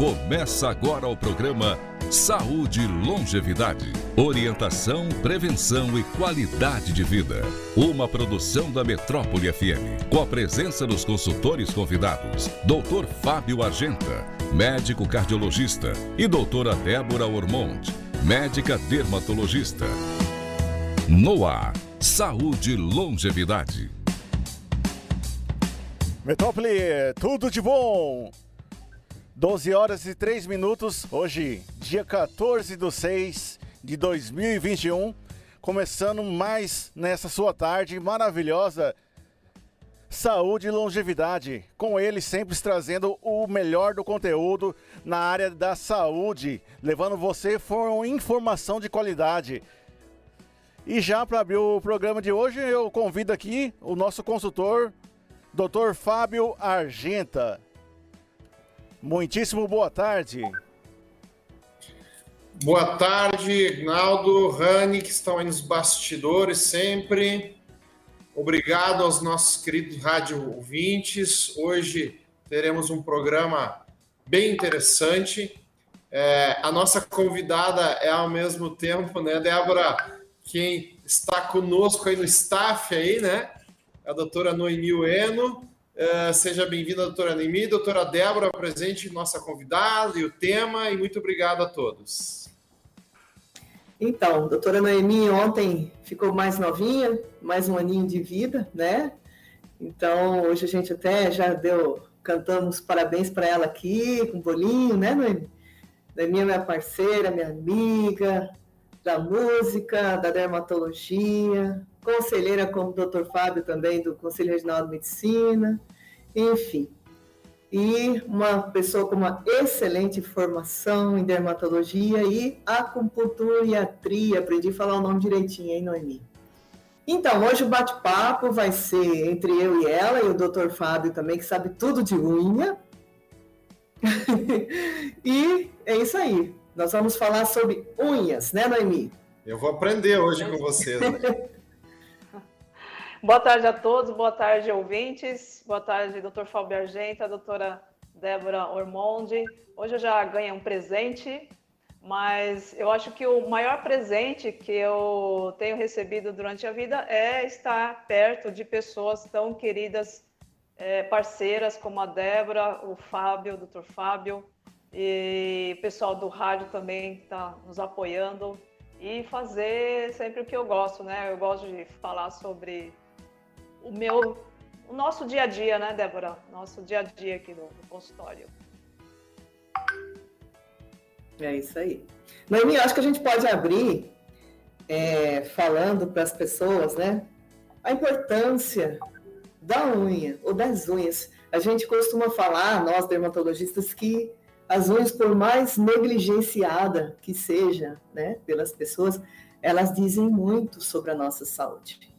Começa agora o programa Saúde e Longevidade. Orientação, prevenção e qualidade de vida. Uma produção da Metrópole FM. Com a presença dos consultores convidados: Dr. Fábio Argenta, médico cardiologista, e doutora Débora Ormond, médica dermatologista. No ar, Saúde e Longevidade. Metrópole, tudo de bom! 12 horas e 3 minutos, hoje, dia 14 de 6 de 2021, começando mais nessa sua tarde maravilhosa. Saúde e longevidade, com ele sempre trazendo o melhor do conteúdo na área da saúde, levando você com informação de qualidade. E já para abrir o programa de hoje, eu convido aqui o nosso consultor, Dr. Fábio Argenta. Muitíssimo boa tarde. Boa tarde, Ignaldo, Rani, que estão aí nos bastidores sempre. Obrigado aos nossos queridos rádio ouvintes. Hoje teremos um programa bem interessante. É, a nossa convidada é ao mesmo tempo, né, Débora, quem está conosco aí no staff aí, né? A doutora Noemi Ueno, Uh, seja bem-vinda, doutora Nemi, doutora Débora, presente, nossa convidada e o tema, e muito obrigado a todos. Então, doutora Noemi ontem ficou mais novinha, mais um aninho de vida, né? Então, hoje a gente até já deu, cantamos parabéns para ela aqui, com bolinho, né, Noemi? Noemi é minha parceira, minha amiga, da música, da dermatologia, conselheira como o doutor Fábio também do Conselho Regional de Medicina, enfim. E uma pessoa com uma excelente formação em dermatologia e acupuntura e atria. Aprendi a falar o nome direitinho, hein, Noemi? Então, hoje o bate-papo vai ser entre eu e ela, e o doutor Fábio também, que sabe tudo de unha. e é isso aí. Nós vamos falar sobre unhas, né, Noemi? Eu vou aprender hoje com vocês. Né? Boa tarde a todos, boa tarde, ouvintes. Boa tarde, doutor Fábio Argenta, doutora Débora Ormonde. Hoje eu já ganhei um presente, mas eu acho que o maior presente que eu tenho recebido durante a vida é estar perto de pessoas tão queridas, é, parceiras como a Débora, o Fábio, o doutor Fábio, e o pessoal do rádio também está nos apoiando e fazer sempre o que eu gosto, né? Eu gosto de falar sobre o meu, o nosso dia a dia, né, Débora? Nosso dia a dia aqui no, no consultório. É isso aí. Noemi, acho que a gente pode abrir é, falando para as pessoas, né, a importância da unha ou das unhas. A gente costuma falar, nós dermatologistas, que as unhas, por mais negligenciada que seja, né, pelas pessoas, elas dizem muito sobre a nossa saúde.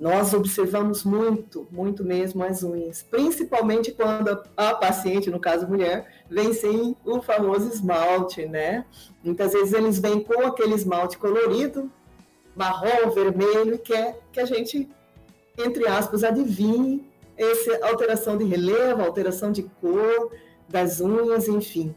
Nós observamos muito, muito mesmo as unhas, principalmente quando a paciente, no caso mulher, vem sem o famoso esmalte, né? Muitas vezes eles vêm com aquele esmalte colorido, marrom, vermelho, e quer que a gente, entre aspas, adivinhe essa alteração de relevo, alteração de cor das unhas, enfim.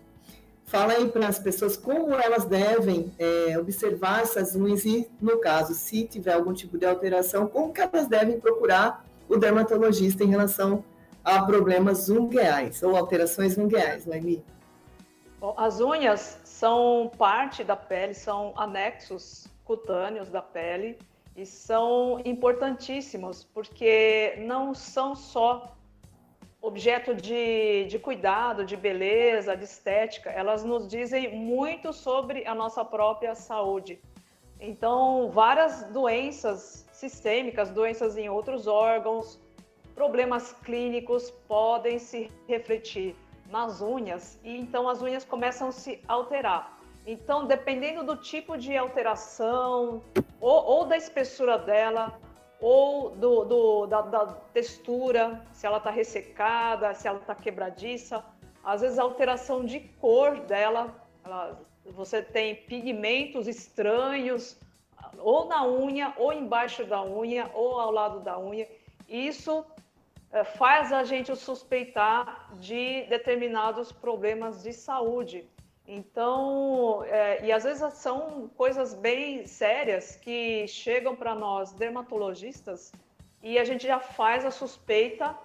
Fala aí para as pessoas como elas devem é, observar essas unhas e, no caso, se tiver algum tipo de alteração, como que elas devem procurar o dermatologista em relação a problemas ungueais ou alterações ungueais, Noemi? As unhas são parte da pele, são anexos cutâneos da pele e são importantíssimos porque não são só objeto de, de cuidado, de beleza, de estética, elas nos dizem muito sobre a nossa própria saúde. Então, várias doenças sistêmicas, doenças em outros órgãos, problemas clínicos podem se refletir nas unhas e então as unhas começam a se alterar. Então, dependendo do tipo de alteração ou, ou da espessura dela, ou do, do da, da, textura, se ela está ressecada, se ela está quebradiça. Às vezes a alteração de cor dela, ela, você tem pigmentos estranhos, ou na unha, ou embaixo da unha, ou ao lado da unha. Isso é, faz a gente suspeitar de determinados problemas de saúde. Então, é, e às vezes são coisas bem sérias que chegam para nós dermatologistas e a gente já faz a suspeita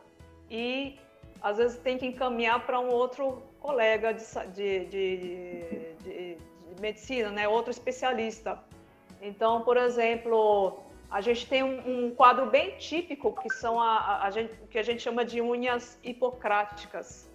e às vezes tem que encaminhar para um outro colega de, de, de, de, medicina, né? outro especialista. Então, por exemplo, a gente tem um, um quadro bem típico que são a, a, a gente, que a gente chama de unhas hipocráticas.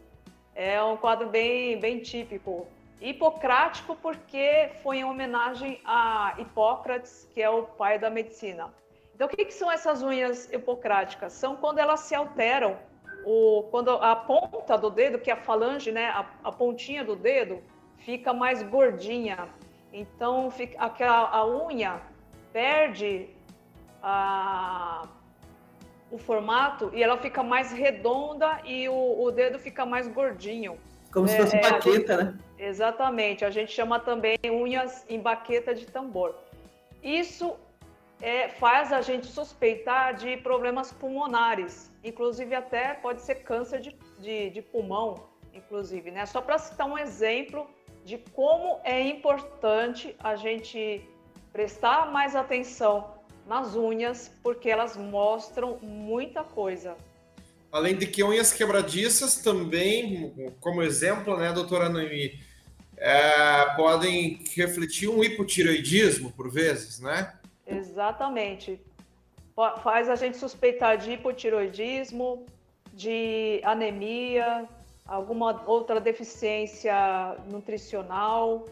É um quadro bem, bem típico. Hipocrático porque foi em homenagem a Hipócrates, que é o pai da medicina. Então, o que, que são essas unhas hipocráticas? São quando elas se alteram, o, quando a ponta do dedo, que é a falange, né, a, a pontinha do dedo, fica mais gordinha. Então, fica, aquela, a unha perde a, o formato e ela fica mais redonda e o, o dedo fica mais gordinho. Como é, se fosse é, baqueta, gente, né? Exatamente. A gente chama também unhas em baqueta de tambor. Isso é, faz a gente suspeitar de problemas pulmonares, inclusive até pode ser câncer de, de, de pulmão, inclusive, né? Só para citar um exemplo de como é importante a gente prestar mais atenção nas unhas, porque elas mostram muita coisa. Além de que unhas quebradiças também, como exemplo, né, doutora Noemi, é, podem refletir um hipotireoidismo por vezes, né? Exatamente. Faz a gente suspeitar de hipotiroidismo, de anemia, alguma outra deficiência nutricional.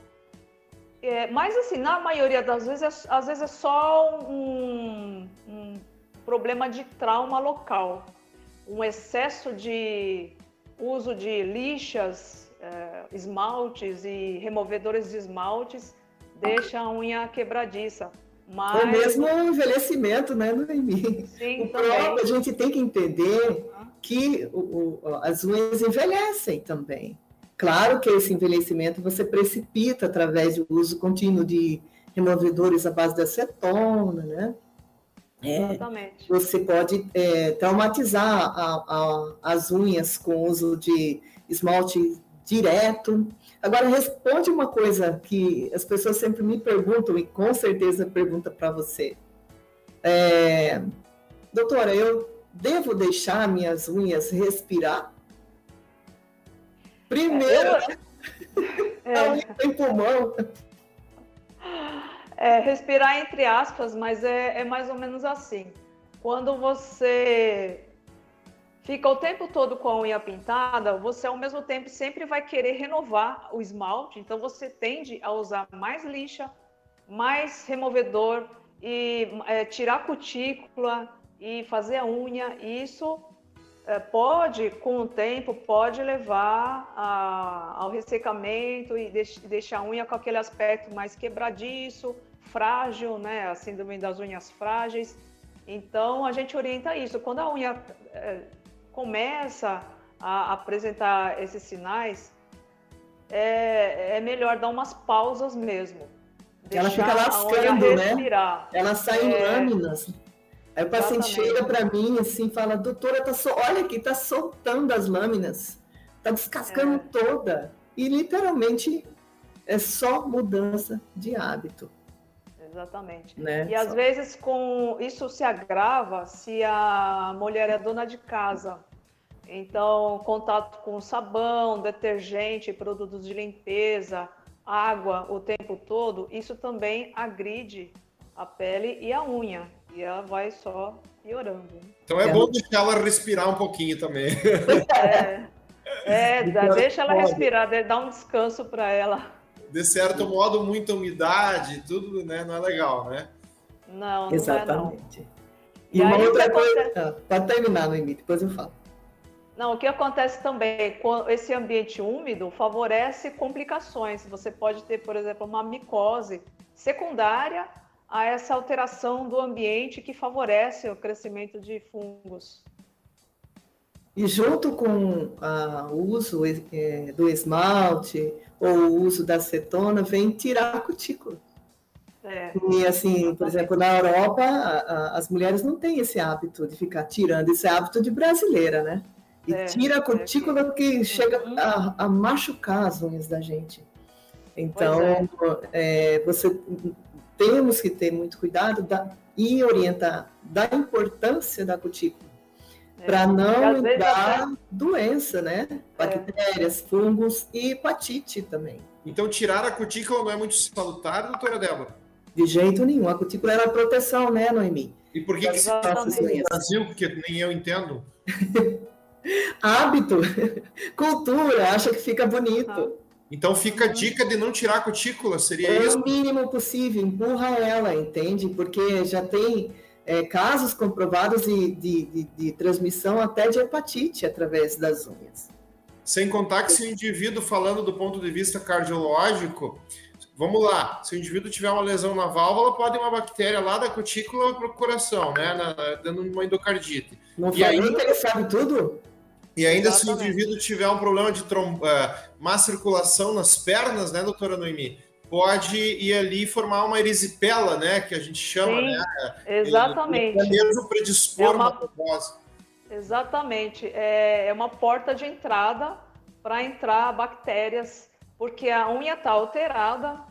É, mas, assim, na maioria das vezes, é, às vezes é só um, um problema de trauma local. Um excesso de uso de lixas, é, esmaltes e removedores de esmaltes deixa a unha quebradiça. Mas... Ou mesmo o envelhecimento, né, Noemi? Sim, o próprio, a gente tem que entender que o, o, as unhas envelhecem também. Claro que esse envelhecimento você precipita através do uso contínuo de removedores à base de acetona, né? É. Você pode é, traumatizar a, a, as unhas com o uso de esmalte direto, Agora, responde uma coisa que as pessoas sempre me perguntam, e com certeza pergunta para você. É, doutora, eu devo deixar minhas unhas respirar? Primeiro, é, a unha tem pulmão. É, respirar entre aspas, mas é, é mais ou menos assim. Quando você fica o tempo todo com a unha pintada, você ao mesmo tempo sempre vai querer renovar o esmalte, então você tende a usar mais lixa, mais removedor e é, tirar cutícula e fazer a unha. E isso é, pode, com o tempo, pode levar a, ao ressecamento e deix, deixar a unha com aquele aspecto mais quebradiço, frágil, né? A síndrome das unhas frágeis. Então a gente orienta isso. Quando a unha é, começa a apresentar esses sinais, é, é melhor dar umas pausas mesmo. Ela fica lascando, né? Ela sai em é... lâminas. Aí o paciente chega para mim assim fala, doutora, tá so... olha aqui, tá soltando as lâminas, tá descascando é. toda. E literalmente é só mudança de hábito. Exatamente. Né? E às vezes com isso se agrava se a mulher é dona de casa. Então, contato com sabão, detergente, produtos de limpeza, água o tempo todo, isso também agride a pele e a unha. E ela vai só piorando. Então é, é bom deixar ela respirar um pouquinho também. É, é deixa ela respirar, dá um descanso para ela de certo modo, muita umidade, tudo, né? Não é legal, né? Não, não Exatamente. É, não. E, e uma outra coisa. Acontece... Ah, pode terminar, Noemi, depois eu falo. Não, o que acontece também, esse ambiente úmido favorece complicações. Você pode ter, por exemplo, uma micose secundária a essa alteração do ambiente que favorece o crescimento de fungos. E junto com ah, o uso é, do esmalte ou o uso da acetona, vem tirar a cutícula. É. E assim, por exemplo, na Europa, a, a, as mulheres não têm esse hábito de ficar tirando, esse é hábito de brasileira, né? E é, tira a cutícula é. que chega uhum. a, a, machucar as unhas da gente. Então, é. é. você temos que ter muito cuidado da, e orientar da importância da cutícula é. Para não dar até... doença, né? Bactérias, fungos e hepatite também. Então, tirar a cutícula não é muito salutar, doutora Débora? De jeito nenhum. A cutícula era proteção, né, Noemi? E por que, que se faz isso no Brasil? Porque nem eu entendo. Hábito, cultura, acha que fica bonito. Então fica a dica de não tirar a cutícula, seria é isso? o mínimo possível, empurra ela, entende? Porque já tem é, casos comprovados de, de, de, de, transmissão até de hepatite através das unhas. Sem contar que se o indivíduo, falando do ponto de vista cardiológico, Vamos lá, se o indivíduo tiver uma lesão na válvula, pode uma bactéria lá da cutícula para o coração, né? Na, dando uma endocardite. Não e ainda que ele sabe tudo? E ainda Exatamente. se o indivíduo tiver um problema de trom... Uh, má circulação nas pernas, né, doutora Noemi? Pode ir ali formar uma erisipela, né? Que a gente chama, Sim, né? Exatamente. Ele, mesmo predispor é uma, uma trombose. Exatamente. É, é uma porta de entrada para entrar bactérias, porque a unha está alterada,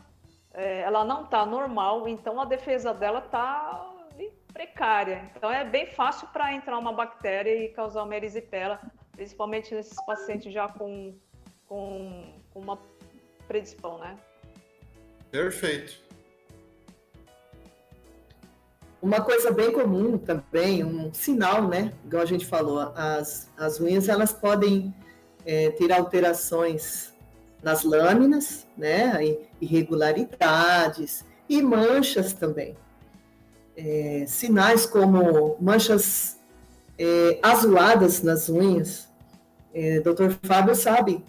é, ela não está normal, então a defesa dela está precária. Então é bem fácil para entrar uma bactéria e causar uma erisipela, principalmente nesses pacientes já com, com, com uma predispão, né? Perfeito. Uma coisa bem comum também, um sinal, né? Igual a gente falou, as, as unhas elas podem é, ter alterações nas lâminas, né, irregularidades e manchas também. É, sinais como manchas é, azuladas nas unhas. É, Dr. Fábio sabe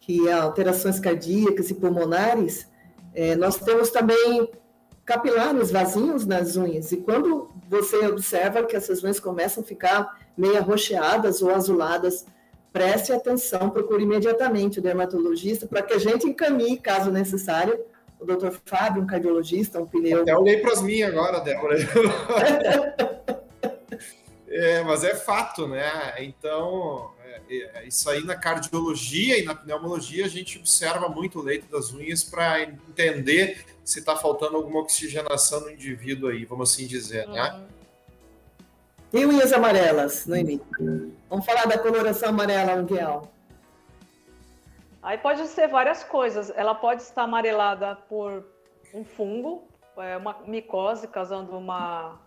que alterações cardíacas e pulmonares, é, nós temos também capilares vazios nas unhas. E quando você observa que essas unhas começam a ficar meio arroxeadas ou azuladas preste atenção, procure imediatamente o dermatologista para que a gente encaminhe, caso necessário, o doutor Fábio, um cardiologista, um pneu. Até olhei para as minhas agora, Débora. é, mas é fato, né? Então, isso aí na cardiologia e na pneumologia a gente observa muito o leito das unhas para entender se está faltando alguma oxigenação no indivíduo aí, vamos assim dizer, né? uhum. né? E unhas amarelas, Noemi? Vamos falar da coloração amarela, Miguel. Aí pode ser várias coisas. Ela pode estar amarelada por um fungo, é, uma micose, causando uma,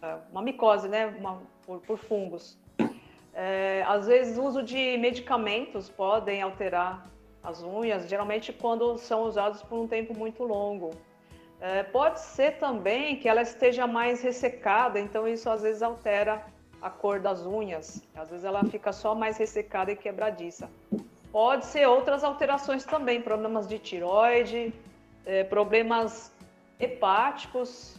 é, uma micose, né? Uma, por, por fungos. É, às vezes, o uso de medicamentos podem alterar as unhas, geralmente quando são usados por um tempo muito longo. É, pode ser também que ela esteja mais ressecada, então isso às vezes altera a cor das unhas. Às vezes ela fica só mais ressecada e quebradiça. Pode ser outras alterações também, problemas de tiroide, é, problemas hepáticos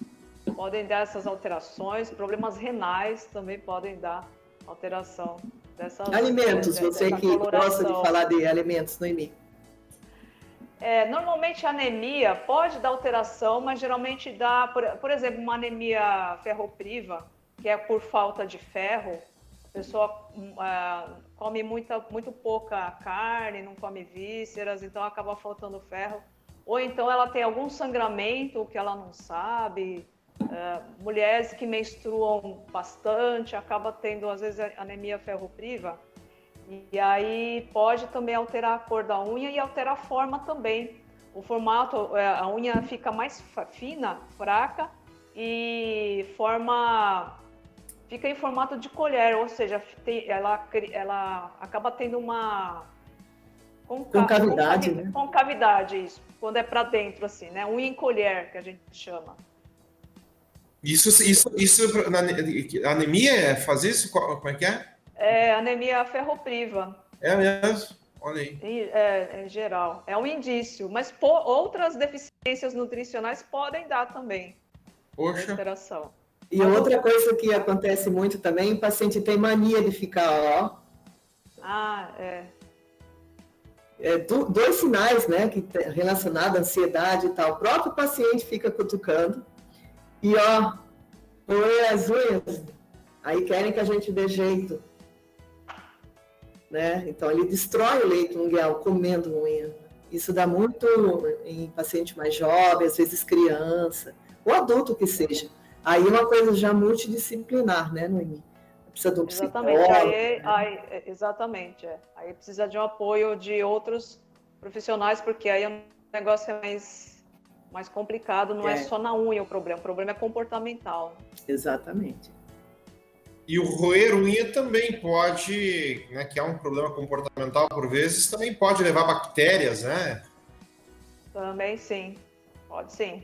podem dar essas alterações, problemas renais também podem dar alteração dessas Alimentos, você que gosta de falar de alimentos, Noemi. É, normalmente a anemia pode dar alteração, mas geralmente dá, por, por exemplo, uma anemia ferropriva, que é por falta de ferro. A pessoa é, come muita, muito pouca carne, não come vísceras, então acaba faltando ferro. Ou então ela tem algum sangramento que ela não sabe. É, mulheres que menstruam bastante, acaba tendo às vezes anemia ferropriva. E aí pode também alterar a cor da unha e alterar a forma também. O formato, é, a unha fica mais fina, fraca e forma fica em formato de colher, ou seja, tem, ela, ela acaba tendo uma concavidade, né? concavidade, isso, quando é para dentro assim, né? Unha em colher que a gente chama. Isso, isso, isso, anemia faz isso? Como é que é? É anemia ferropriva. É mesmo? Olha aí. É, em geral. É um indício. Mas por, outras deficiências nutricionais podem dar também. Poxa. Alteração. E outra coisa que acontece muito também, o paciente tem mania de ficar, ó. Ah, é. é, do, dois sinais, né, que relacionado à ansiedade e tal. O próprio paciente fica cutucando e ó, põe as unhas, aí querem que a gente dê jeito. Né? Então ele destrói o leito ungueal comendo unha. Isso dá muito em paciente mais jovem, às vezes criança, ou adulto que seja. Aí é uma coisa já multidisciplinar, né, Noemi? Precisa de um exatamente, aí, aí, é, exatamente. É. Aí precisa de um apoio de outros profissionais, porque aí o negócio é mais, mais complicado, não é. é só na unha o problema, o problema é comportamental. Exatamente. E o roer unha também pode, né, que é um problema comportamental por vezes, também pode levar bactérias, né? Também sim, pode sim.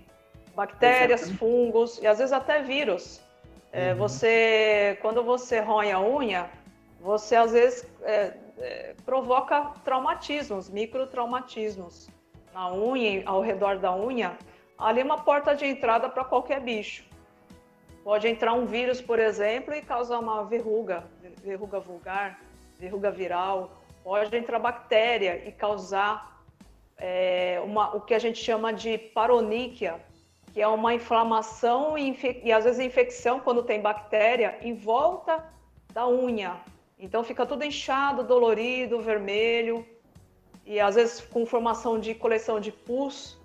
Bactérias, Exatamente. fungos e às vezes até vírus. É, uhum. Você, quando você rói a unha, você às vezes é, é, provoca traumatismos, microtraumatismos na unha, ao redor da unha. Ali é uma porta de entrada para qualquer bicho. Pode entrar um vírus, por exemplo, e causar uma verruga, verruga vulgar, verruga viral. Pode entrar bactéria e causar é, uma, o que a gente chama de paroníquia, que é uma inflamação e, e às vezes infecção quando tem bactéria em volta da unha. Então fica tudo inchado, dolorido, vermelho e às vezes com formação de coleção de pus.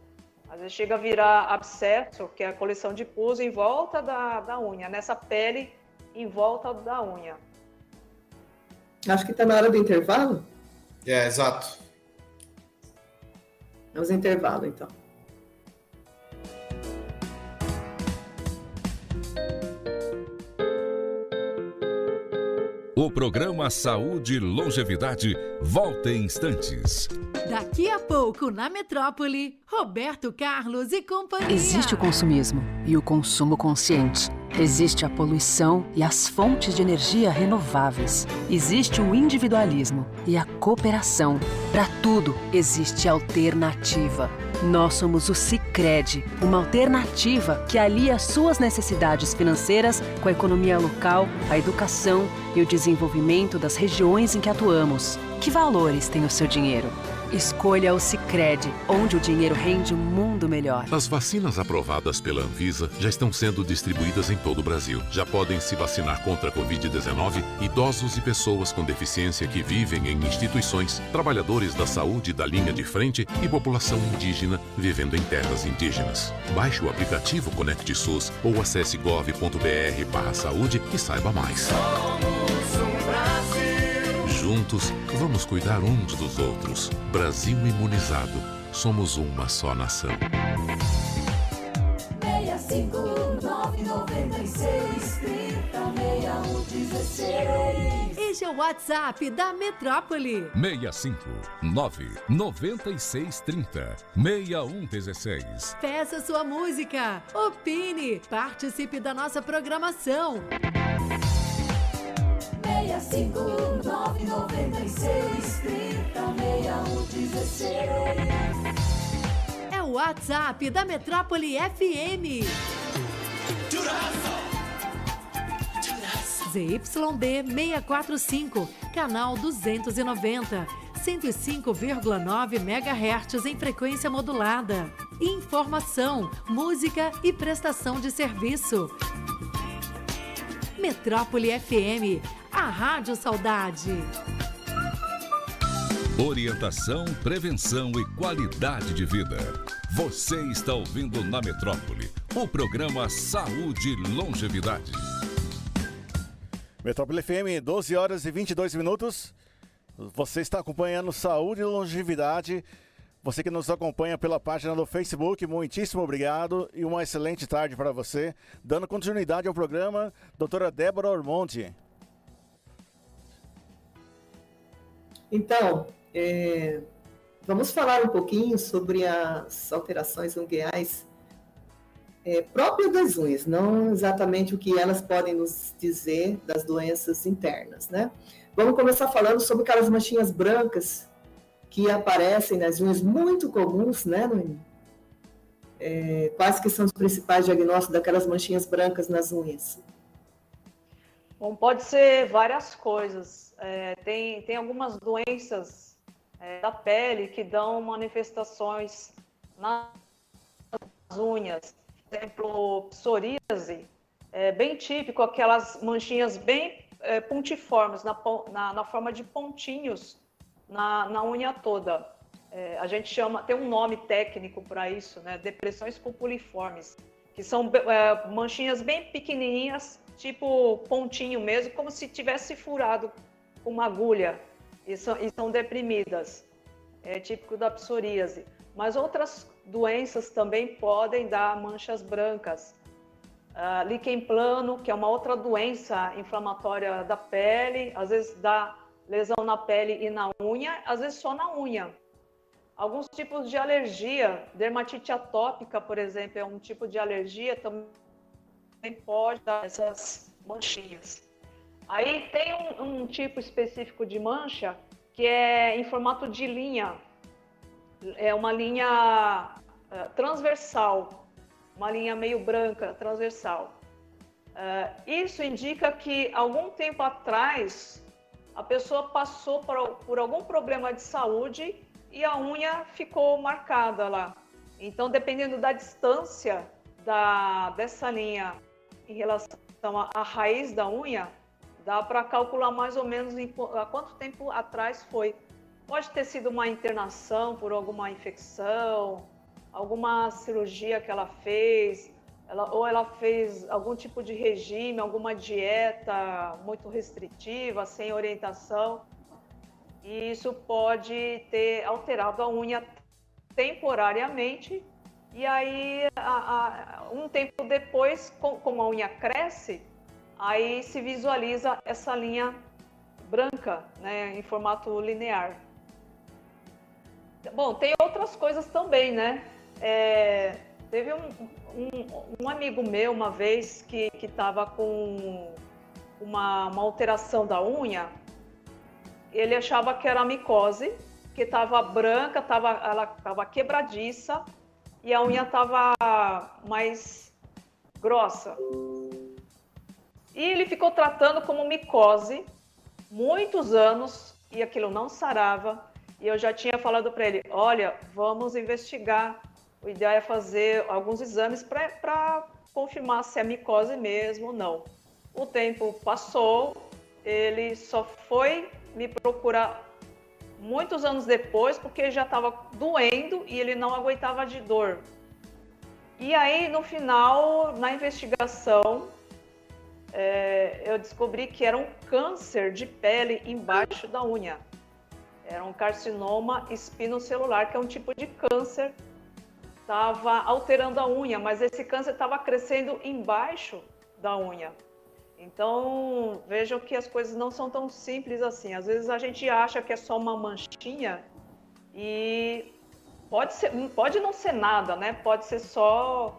Às vezes chega a virar abscesso, que é a coleção de pus em volta da, da unha, nessa pele em volta da unha. Acho que está na hora do intervalo. É, exato. Vamos intervalo, então. O programa Saúde e Longevidade volta em instantes. Daqui a pouco, na metrópole, Roberto Carlos e companhia. Existe o consumismo e o consumo consciente. Existe a poluição e as fontes de energia renováveis. Existe o individualismo e a cooperação. Para tudo existe alternativa. Nós somos o Sicredi, uma alternativa que alia suas necessidades financeiras com a economia local, a educação e o desenvolvimento das regiões em que atuamos. Que valores tem o seu dinheiro? Escolha o Sicredi, onde o dinheiro rende um mundo melhor. As vacinas aprovadas pela Anvisa já estão sendo distribuídas em todo o Brasil. Já podem se vacinar contra a Covid-19 idosos e pessoas com deficiência que vivem em instituições, trabalhadores da saúde da linha de frente e população indígena vivendo em terras indígenas. Baixe o aplicativo Conect SUS ou acesse gov.br/saúde e saiba mais. Juntos, vamos cuidar uns dos outros. Brasil imunizado. Somos uma só nação. 65996 Este é o WhatsApp da Metrópole. 65 9 96 30 6116. Peça sua música. Opine. Participe da nossa programação. 65996 É o WhatsApp da Metrópole FM. ZYD 645, canal 290, 105,9 MHz em frequência modulada. Informação, música e prestação de serviço. Metrópole FM, a Rádio Saudade. Orientação, prevenção e qualidade de vida. Você está ouvindo na Metrópole o programa Saúde e Longevidade. Metrópole FM, 12 horas e 22 minutos. Você está acompanhando Saúde e Longevidade. Você que nos acompanha pela página do Facebook, muitíssimo obrigado e uma excelente tarde para você. Dando continuidade ao programa, doutora Débora Ormonte. Então, é, vamos falar um pouquinho sobre as alterações ungueais é, próprias das unhas, não exatamente o que elas podem nos dizer das doenças internas, né? Vamos começar falando sobre aquelas manchinhas brancas que aparecem nas unhas, muito comuns, né, Noemi? É, quais que são os principais diagnósticos daquelas manchinhas brancas nas unhas? Bom, pode ser várias coisas. É, tem, tem algumas doenças é, da pele que dão manifestações nas unhas. Por exemplo, psoríase, é bem típico, aquelas manchinhas bem é, pontiformes, na, na, na, forma de pontinhos na, na unha toda. É, a gente chama, tem um nome técnico para isso, né? Depressões pupuliformes, que são é, manchinhas bem pequenininhas, tipo pontinho mesmo, como se tivesse furado com uma agulha e são, e são deprimidas. É típico da psoríase. Mas outras doenças também podem dar manchas brancas. Uh, líquen plano, que é uma outra doença inflamatória da pele, às vezes dá lesão na pele e na unha, às vezes só na unha. Alguns tipos de alergia, dermatite atópica, por exemplo, é um tipo de alergia, também pode dar essas manchinhas. Aí tem um, um tipo específico de mancha que é em formato de linha. É uma linha uh, transversal, uma linha meio branca, transversal. Uh, isso indica que algum tempo atrás a pessoa passou por, por algum problema de saúde e a unha ficou marcada lá. Então, dependendo da distância da, dessa linha em relação à, à raiz da unha, dá para calcular mais ou menos em, há quanto tempo atrás foi. Pode ter sido uma internação por alguma infecção, alguma cirurgia que ela fez, ela, ou ela fez algum tipo de regime, alguma dieta muito restritiva, sem orientação. E isso pode ter alterado a unha temporariamente. E aí, a, a, um tempo depois, com, como a unha cresce, aí se visualiza essa linha branca, né, em formato linear. Bom, tem outras coisas também, né? É, teve um, um, um, amigo meu uma vez que estava com uma, uma alteração da unha. Ele achava que era micose, que estava branca, tava, ela estava quebradiça e a unha estava mais grossa. E ele ficou tratando como micose muitos anos e aquilo não sarava. E eu já tinha falado para ele: olha, vamos investigar. O ideal é fazer alguns exames para confirmar se é micose mesmo ou não. O tempo passou, ele só foi me procurar muitos anos depois porque já estava doendo e ele não aguentava de dor. E aí, no final, na investigação, é, eu descobri que era um câncer de pele embaixo da unha. Era um carcinoma espinocelular, que é um tipo de câncer. Estava alterando a unha, mas esse câncer estava crescendo embaixo da unha. Então, vejam que as coisas não são tão simples assim. Às vezes a gente acha que é só uma manchinha e pode, ser, pode não ser nada, né? Pode ser só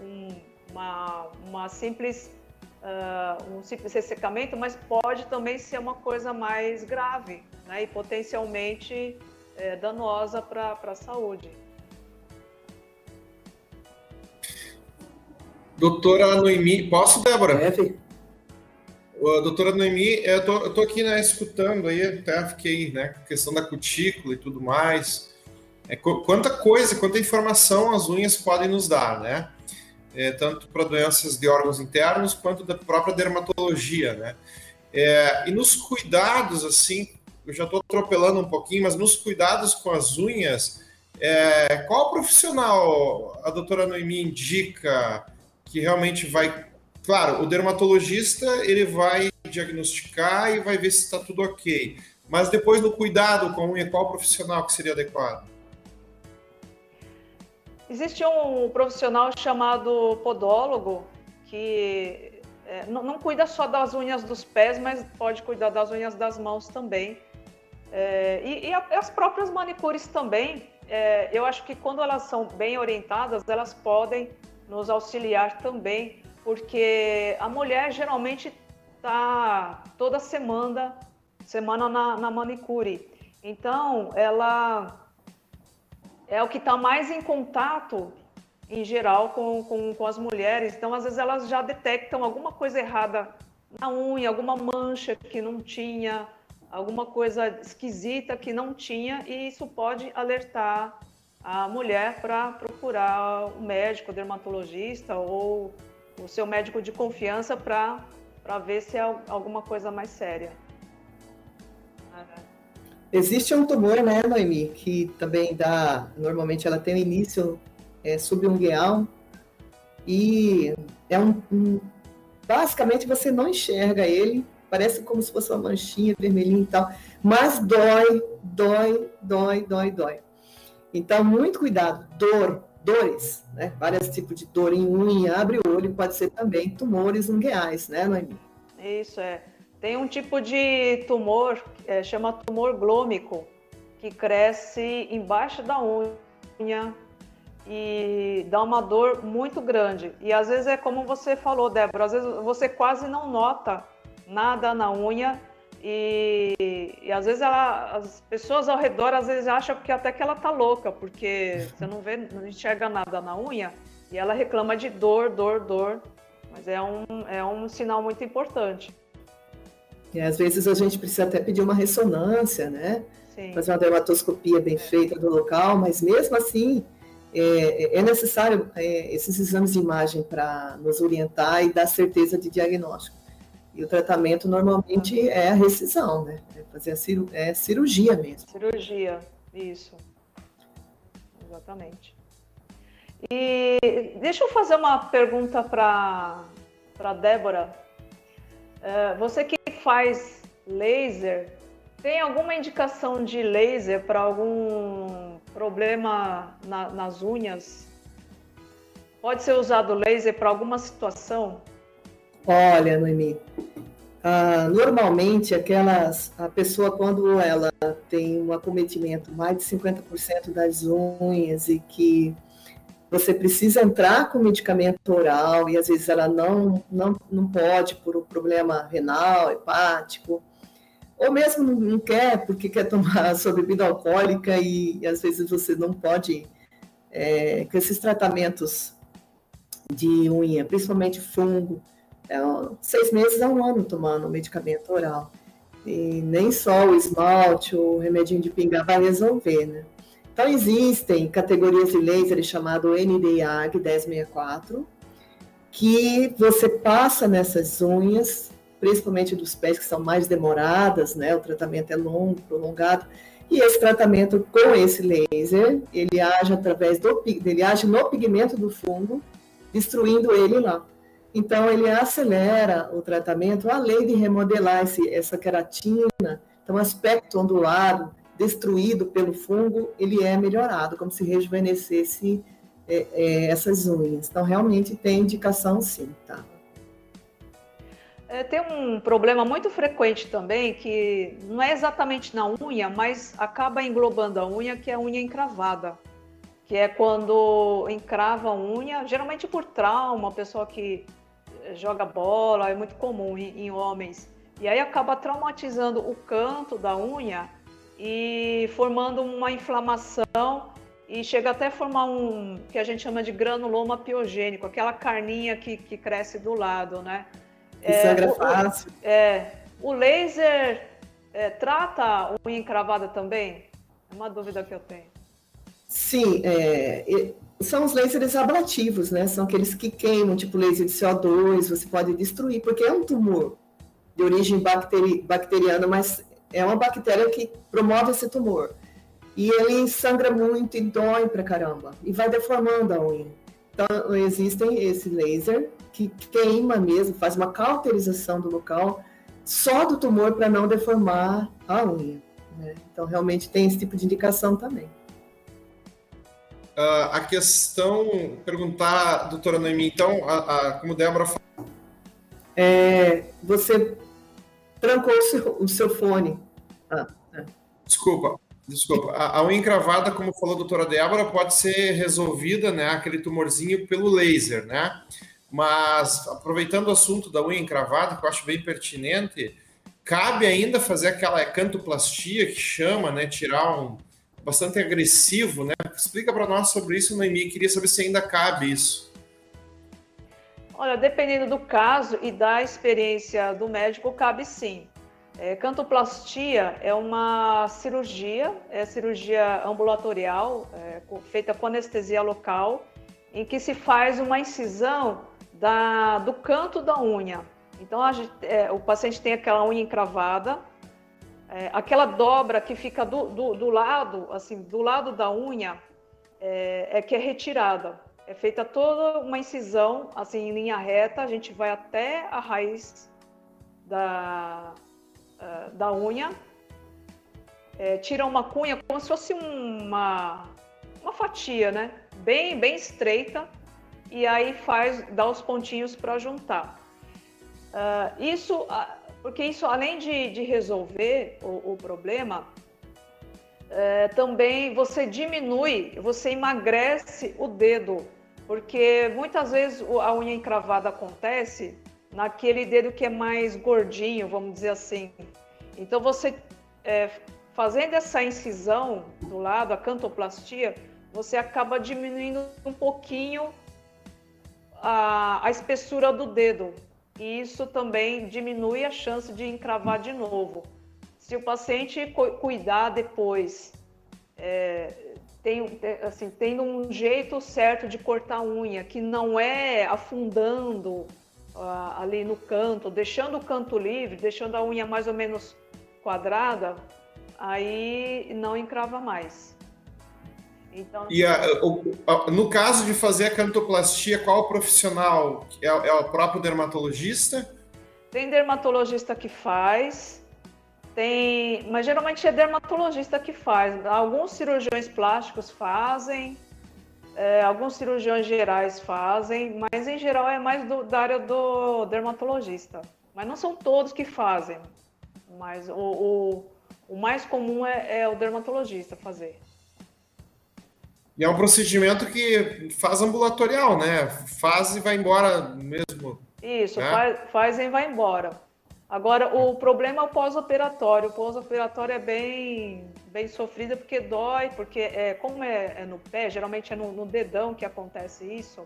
um, uma, uma simples uh, um simples ressecamento, mas pode também ser uma coisa mais grave né, e potencialmente é, danosa para a saúde. Doutora Noemi, posso, Débora? É, doutora Noemi, eu tô, eu tô aqui né, escutando aí, até fiquei, né, questão da cutícula e tudo mais. É, quanta coisa, quanta informação as unhas podem nos dar, né? É, tanto para doenças de órgãos internos quanto da própria dermatologia, né? É, e nos cuidados, assim, eu já estou atropelando um pouquinho, mas nos cuidados com as unhas, é, qual profissional a doutora Noemi indica que realmente vai. Claro, o dermatologista ele vai diagnosticar e vai ver se está tudo ok. Mas depois no cuidado com a unha, qual profissional que seria adequado? Existe um profissional chamado podólogo que é, não, não, cuida só das unhas dos pés, mas pode cuidar das unhas das mãos também. É, e, e, as próprias manicures também, é, eu acho que quando elas são bem orientadas, elas podem nos auxiliar também, porque a mulher geralmente está toda semana, semana na, na manicure. Então, ela é o que está mais em contato, em geral, com, com, com as mulheres. Então, às vezes, elas já detectam alguma coisa errada na unha, alguma mancha que não tinha, alguma coisa esquisita que não tinha e isso pode alertar a mulher para procurar o médico, o dermatologista ou o seu médico de confiança para ver se é alguma coisa mais séria. Existe um tumor, né, Noemi, que também dá, normalmente ela tem o início é, subungueal e é um, um, basicamente você não enxerga ele, parece como se fosse uma manchinha vermelhinha e tal, mas dói, dói, dói, dói, dói. Então, muito cuidado, dor, dores, né? Vários tipos de dor em unha, abre o olho, pode ser também tumores ungueais, né, Noemi? Isso, é. Tem um tipo de tumor, é, chama tumor glômico, que cresce embaixo da unha e dá uma dor muito grande. E às vezes é como você falou, Débora, às vezes você quase não nota nada na unha e, e, às vezes ela, as pessoas ao redor às vezes acham que até que ela tá louca, porque você não vê, não enxerga nada na unha e ela reclama de dor, dor, dor. Mas é um, é um sinal muito importante. E às vezes a gente precisa até pedir uma ressonância, né? Sim. Fazer uma dermatoscopia bem é. feita do local, mas mesmo assim é, é necessário é, esses exames de imagem para nos orientar e dar certeza de diagnóstico. E o tratamento normalmente é a recisão, né? É fazer a ciru é cirurgia mesmo. Cirurgia, isso. Exatamente. E deixa eu fazer uma pergunta para a Débora. É, você que faz laser, tem alguma indicação de laser para algum problema na, nas unhas? Pode ser usado laser para alguma situação? Olha, Noemi, ah, normalmente aquelas a pessoa quando ela tem um acometimento mais de 50% das unhas e que você precisa entrar com medicamento oral e às vezes ela não não, não pode por um problema renal, hepático, ou mesmo não quer porque quer tomar sua bebida alcoólica e, e às vezes você não pode é, com esses tratamentos de unha, principalmente fungo, é, seis meses a um ano tomando medicamento oral. E nem só o esmalte, o remedinho de pingar vai resolver, né? Então, existem categorias de laser chamado NDIAG 1064, que você passa nessas unhas, principalmente dos pés que são mais demoradas, né? O tratamento é longo, prolongado. E esse tratamento com esse laser, ele age através do ele age no pigmento do fungo, destruindo ele lá. Então, ele acelera o tratamento, além de remodelar esse, essa queratina. Então, aspecto ondulado, destruído pelo fungo, ele é melhorado, como se rejuvenescesse é, é, essas unhas. Então, realmente tem indicação sim, tá? É, tem um problema muito frequente também, que não é exatamente na unha, mas acaba englobando a unha, que é a unha encravada. Que é quando encrava a unha, geralmente por trauma, pessoa que joga bola, é muito comum em, em homens. E aí acaba traumatizando o canto da unha e formando uma inflamação e chega até a formar um que a gente chama de granuloma piogênico, aquela carninha que, que cresce do lado, né? Que é, sangra fácil. O, é, o laser é, trata a unha encravada também? É uma dúvida que eu tenho. Sim, é, são os lasers ablativos, né? São aqueles que queimam, tipo laser de CO2, você pode destruir, porque é um tumor de origem bacteri bacteriana, mas é uma bactéria que promove esse tumor. E ele sangra muito e dói pra caramba, e vai deformando a unha. Então, existem esse laser que queima mesmo, faz uma cauterização do local só do tumor para não deformar a unha. Né? Então, realmente tem esse tipo de indicação também uh, a questão, perguntar, doutora Noemi, então, a, a, como Débora falou. É, você trancou o seu, o seu fone. Ah, é. Desculpa, desculpa. A, a unha encravada, como falou a doutora Débora, pode ser resolvida, né, aquele tumorzinho pelo laser, né? Mas, aproveitando o assunto da unha encravada, que eu acho bem pertinente, cabe ainda fazer aquela cantoplastia que chama, né, tirar um, bastante agressivo, né? Explica para nós sobre isso, Noemi. Queria saber se ainda cabe isso. Olha, dependendo do caso e da experiência do médico, cabe sim. É, cantoplastia é uma cirurgia, é cirurgia ambulatorial, é, feita com anestesia local, em que se faz uma incisão da, do canto da unha. Então, gente, é, o paciente tem aquela unha encravada, é, aquela dobra que fica do, do, do, lado, assim, do lado da unha, é, é, que é retirada. É feita toda uma incisão, assim, em linha reta, a gente vai até a raiz da, uh, da unha, é, tira uma cunha como se fosse uma, uma fatia, né? Bem, bem estreita, e aí faz, dá os pontinhos para juntar. Uh, isso, uh, porque isso, além de, de resolver o, o problema, é, também você diminui, você emagrece o dedo, porque muitas vezes a unha encravada acontece naquele dedo que é mais gordinho, vamos dizer assim. Então você é, fazendo essa incisão do lado, a cantoplastia, você acaba diminuindo um pouquinho a, a espessura do dedo. E isso também diminui a chance de encravar de novo. Se o paciente cuidar depois, é, tem, assim, tendo um jeito certo de cortar a unha, que não é afundando ali no canto, deixando o canto livre, deixando a unha mais ou menos quadrada, aí não encrava mais. Então, e a, o, a, no caso de fazer a cantoplastia, qual o profissional? É, é, o próprio dermatologista? Tem dermatologista que faz, tem, mas geralmente é dermatologista que faz. Alguns cirurgiões plásticos fazem, é, alguns cirurgiões gerais fazem, mas em geral é mais do, da área do dermatologista. Mas não são todos que fazem, mas o, o, o mais comum é, é o dermatologista fazer. E é um procedimento que faz ambulatorial, né? Faz e vai embora mesmo. Isso, né? faz, faz e vai embora. Agora, o problema é o pós-operatório. O pós-operatório é bem, bem sofrido porque dói, porque é, como é, é no pé, geralmente é no, no, dedão que acontece isso,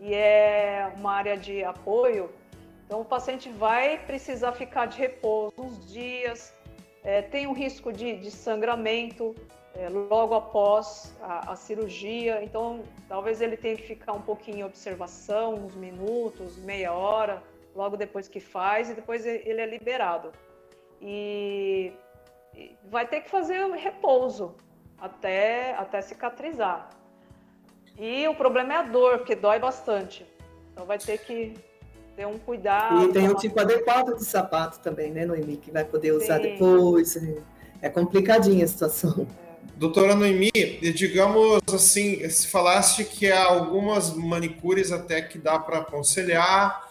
e é uma área de apoio, então o paciente vai precisar ficar de repouso uns dias, é, tem um risco de, de sangramento é, logo após a, a cirurgia, então talvez ele tenha que ficar um pouquinho em observação, uns minutos, meia hora, logo depois que faz e depois ele é liberado. E vai ter que fazer repouso até, até cicatrizar. E o problema é a dor, porque dói bastante. Então vai ter que ter um cuidado. E tem o tipo adequado de sapato também, né, Noemi, que vai poder usar Sim. depois. É complicadinha a situação. É. Doutora Noemi, digamos assim, se falaste que há algumas manicures até que dá para aconselhar,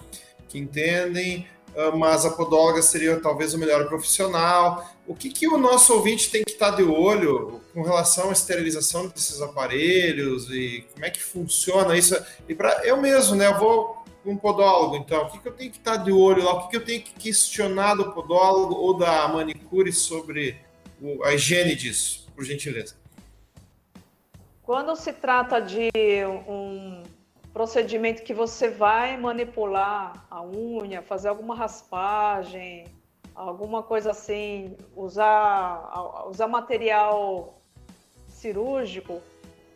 que entendem, ah, mas a podóloga seria talvez o melhor profissional. O que, que o nosso ouvinte tem que estar de olho com relação à esterilização desses aparelhos e como é que funciona isso? E para eu mesmo, né? Eu vou um podólogo, então, o que, que eu tenho que estar de olho lá? O que, que eu tenho que questionar do podólogo ou da manicure sobre a higiene disso, por gentileza? Quando se trata de um procedimento que você vai manipular a unha, fazer alguma raspagem, alguma coisa assim, usar, usar material cirúrgico,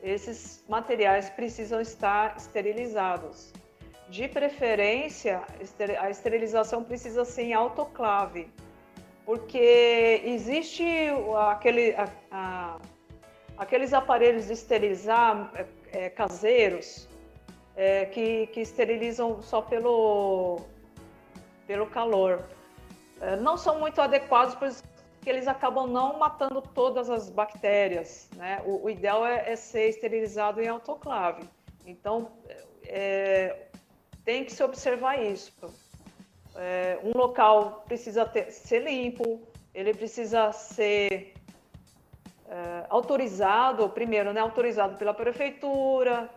esses materiais precisam estar esterilizados. De preferência, a esterilização precisa ser em autoclave, porque existe aquele, a, a, aqueles aparelhos de esterilizar é, caseiros é, que, que esterilizam só pelo, pelo calor. É, não são muito adequados, pois que eles acabam não matando todas as bactérias. Né? O, o ideal é, é, ser esterilizado em autoclave. Então, é, tem que se observar isso. É, um local precisa ter, ser limpo, ele precisa ser é, autorizado, primeiro, né, autorizado pela prefeitura,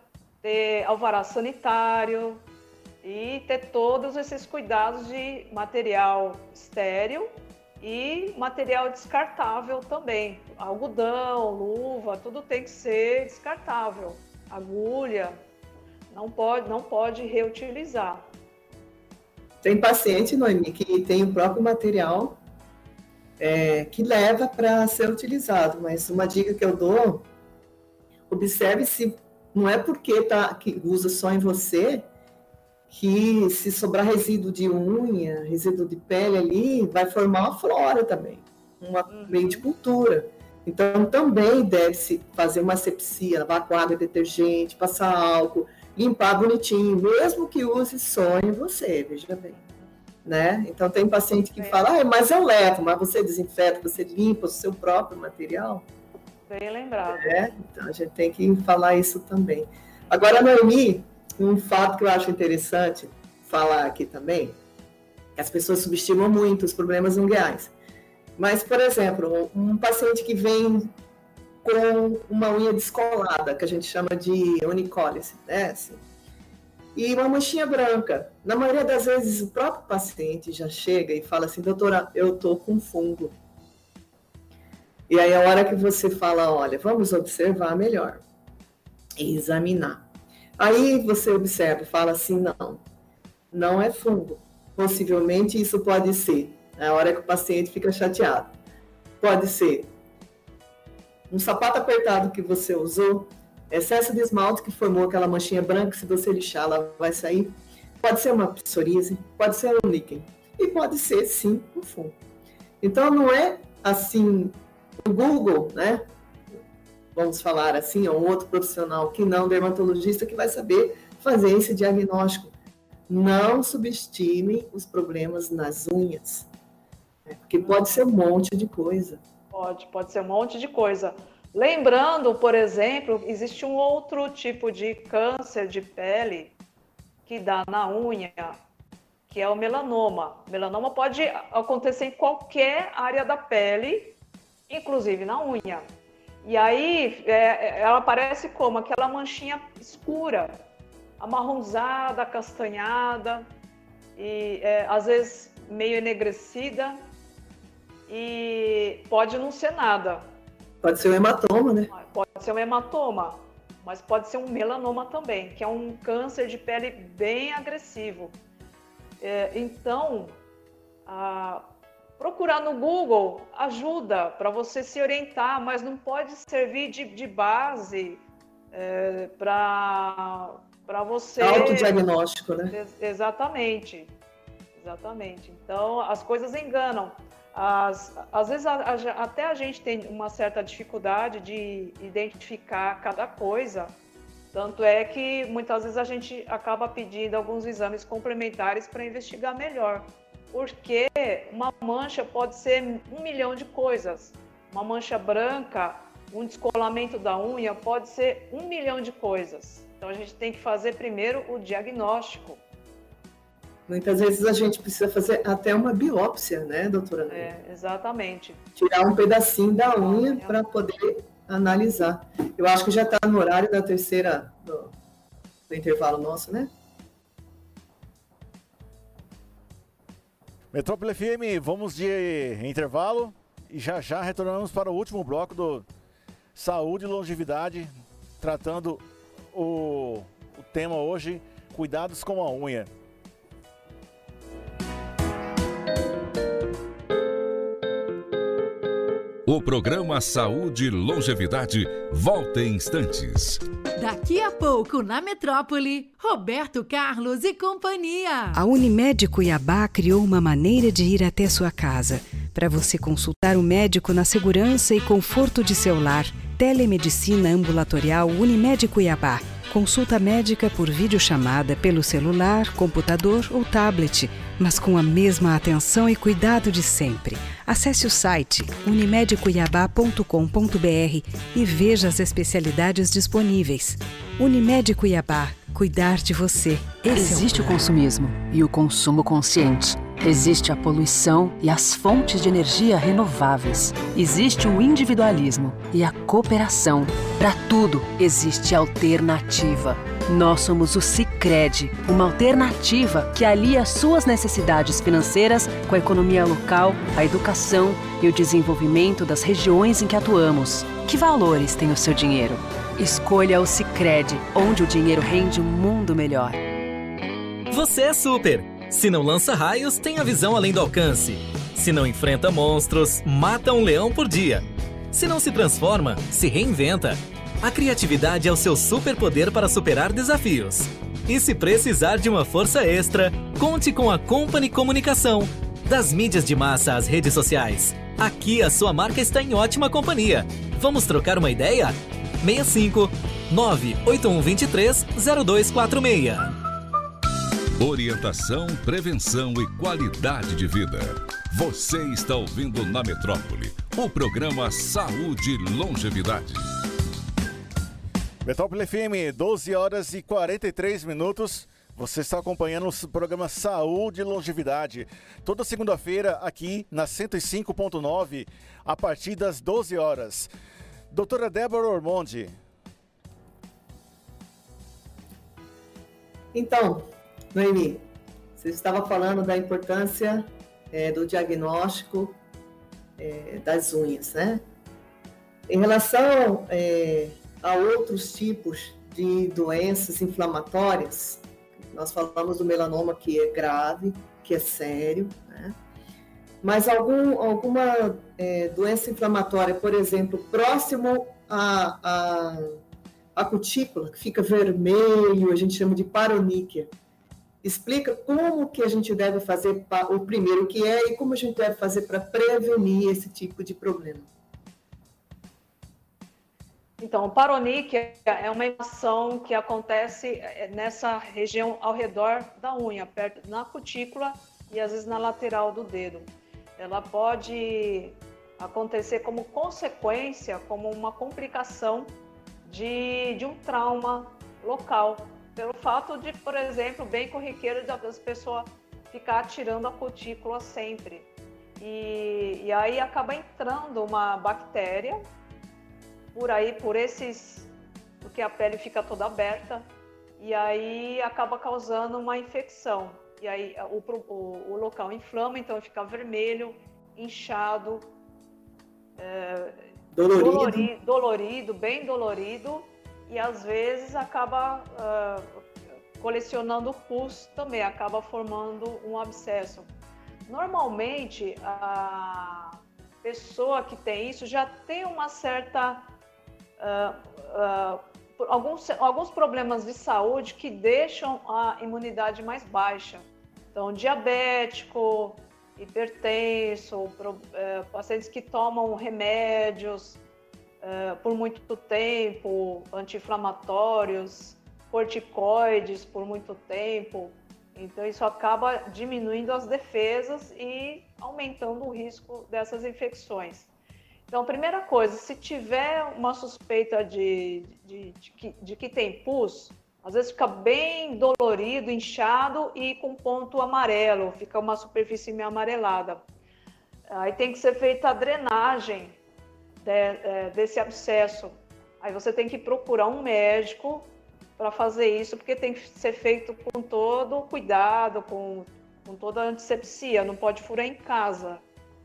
ter alvará sanitário e ter todos esses cuidados de material estéreo e material descartável também. Algodão, luva, tudo tem que ser descartável. Agulha, não pode, não pode reutilizar. Tem paciente, Noemi, que tem o próprio material é, que leva para ser utilizado. Mas uma dica que eu dou, observe se não é porque tá, que usa só em você que se sobrar resíduo de unha, resíduo de pele ali, vai formar uma flora também, uma uhum. meio de cultura. Então, também deve-se fazer uma asepsia, lavar com água detergente, passar álcool, limpar bonitinho, mesmo que use só em você, veja bem. Né? Então, tem paciente que fala, ah, mas eu levo, mas você desinfeta, você limpa o seu próprio material. Bem lembrado. É, então a gente tem que falar isso também. Agora, Noemi, um fato que eu acho interessante falar aqui também, que as pessoas subestimam muito os problemas unguiais. Mas, por exemplo, um paciente que vem com uma unha descolada, que a gente chama de unicólice, né? Assim, e uma manchinha branca. Na maioria das vezes, o próprio paciente já chega e fala assim, doutora, eu tô com fungo. E aí, a hora que você fala, olha, vamos observar melhor e examinar. Aí você observa, fala assim, não, não é fungo. Possivelmente isso pode ser é a hora que o paciente fica chateado. Pode ser um sapato apertado que você usou, excesso de esmalte que formou aquela manchinha branca, se você lixar, ela vai sair. Pode ser uma psoríase, pode ser um líquen. E pode ser, sim, um fungo. Então, não é assim, o Google, né? Vamos falar assim, ou um outro profissional que não dermatologista que vai saber fazer esse diagnóstico. Não subestime os problemas nas unhas. Né? Porque pode ser um monte de coisa. Pode, pode ser um monte de coisa. Lembrando, por exemplo, existe um outro tipo de câncer de pele que dá na unha, que é o melanoma. Melanoma pode acontecer em qualquer área da pele, inclusive na unha. E aí é, ela aparece como aquela manchinha escura, amarronzada, castanhada, e é, às vezes meio enegrecida e pode não ser nada. Pode ser um hematoma, né? Pode ser um hematoma, mas pode ser um melanoma também, que é um câncer de pele bem agressivo. É, então, a, procurar no Google ajuda para você se orientar, mas não pode servir de, de base é, para você. Autodiagnóstico, né? Exatamente. Exatamente. Então, as coisas enganam. As, às vezes a, a, até a gente tem uma certa dificuldade de identificar cada coisa, tanto é que muitas vezes a gente acaba pedindo alguns exames complementares para investigar melhor, porque uma mancha pode ser um milhão de coisas. Uma mancha branca, um descolamento da unha pode ser um milhão de coisas. Então a gente tem que fazer primeiro o diagnóstico. Muitas vezes a gente precisa fazer até uma biópsia, né, doutora? É, exatamente. Tirar um pedacinho da unha para poder analisar. Eu acho que já está no horário da terceira, do, do intervalo nosso, né? Metrópole FM, vamos de intervalo e já já retornamos para o último bloco do Saúde e Longevidade, tratando o, o tema hoje, cuidados com a unha. O programa Saúde e Longevidade volta em instantes. Daqui a pouco, na metrópole, Roberto Carlos e companhia. A Unimed Cuiabá criou uma maneira de ir até sua casa para você consultar o médico na segurança e conforto de seu lar. Telemedicina ambulatorial Unimed Cuiabá. Consulta médica por videochamada pelo celular, computador ou tablet, mas com a mesma atenção e cuidado de sempre. Acesse o site unimedcuiabá.com.br e veja as especialidades disponíveis. Unimed Cuiabá, cuidar de você. Esse Existe é o, o consumismo e o consumo consciente. Existe a poluição e as fontes de energia renováveis. Existe o individualismo e a cooperação. Para tudo existe alternativa. Nós somos o Sicredi, uma alternativa que alia suas necessidades financeiras com a economia local, a educação e o desenvolvimento das regiões em que atuamos. Que valores tem o seu dinheiro? Escolha o Sicredi, onde o dinheiro rende um mundo melhor. Você é super. Se não lança raios, tem a visão além do alcance. Se não enfrenta monstros, mata um leão por dia. Se não se transforma, se reinventa. A criatividade é o seu superpoder para superar desafios. E se precisar de uma força extra, conte com a Company Comunicação. Das mídias de massa às redes sociais, aqui a sua marca está em ótima companhia. Vamos trocar uma ideia? 65 98123 0246. Orientação, prevenção e qualidade de vida. Você está ouvindo na Metrópole o programa Saúde e Longevidade. Metrópole FM, 12 horas e 43 minutos. Você está acompanhando o programa Saúde e Longevidade. Toda segunda-feira aqui na 105.9, a partir das 12 horas. Doutora Débora Ormondi. Então, Noemi, você estava falando da importância é, do diagnóstico é, das unhas, né? Em relação é, a outros tipos de doenças inflamatórias, nós falamos do melanoma que é grave, que é sério, né? Mas algum, alguma é, doença inflamatória, por exemplo, próximo à, à, à cutícula, que fica vermelho, a gente chama de paroníquia, explica como que a gente deve fazer o primeiro que é e como a gente deve fazer para prevenir esse tipo de problema. Então, paroníquia é uma inflamação que acontece é, nessa região ao redor da unha, perto na cutícula e às vezes na lateral do dedo. Ela pode acontecer como consequência, como uma complicação de, de um trauma local pelo fato de, por exemplo, bem corriqueiro das pessoas ficar tirando a cutícula sempre. E, e aí acaba entrando uma bactéria por aí, por esses. porque a pele fica toda aberta, e aí acaba causando uma infecção. E aí o, o, o local inflama, então fica vermelho, inchado, é, dolorido. dolorido, dolorido, bem dolorido e às vezes acaba uh, colecionando pus também, acaba formando um abscesso. Normalmente, a pessoa que tem isso já tem uma certa. Uh, alguns, alguns problemas de saúde que deixam a imunidade mais baixa. Então, diabético, hipertenso, pro, uh, pacientes que tomam remédios uh, por muito tempo, anti-inflamatórios, corticoides por muito tempo. Então, isso acaba diminuindo as defesas e aumentando o risco dessas infecções. Então, primeira coisa, se tiver uma suspeita de, de, de, que, de que tem pus, às vezes fica bem dolorido, inchado e com ponto amarelo, fica uma superfície meio amarelada. Aí tem que ser feita a drenagem de, é, desse abscesso. Aí você tem que procurar um médico para fazer isso, porque tem que ser feito com todo cuidado, com, com toda a antisepsia, não pode furar em casa,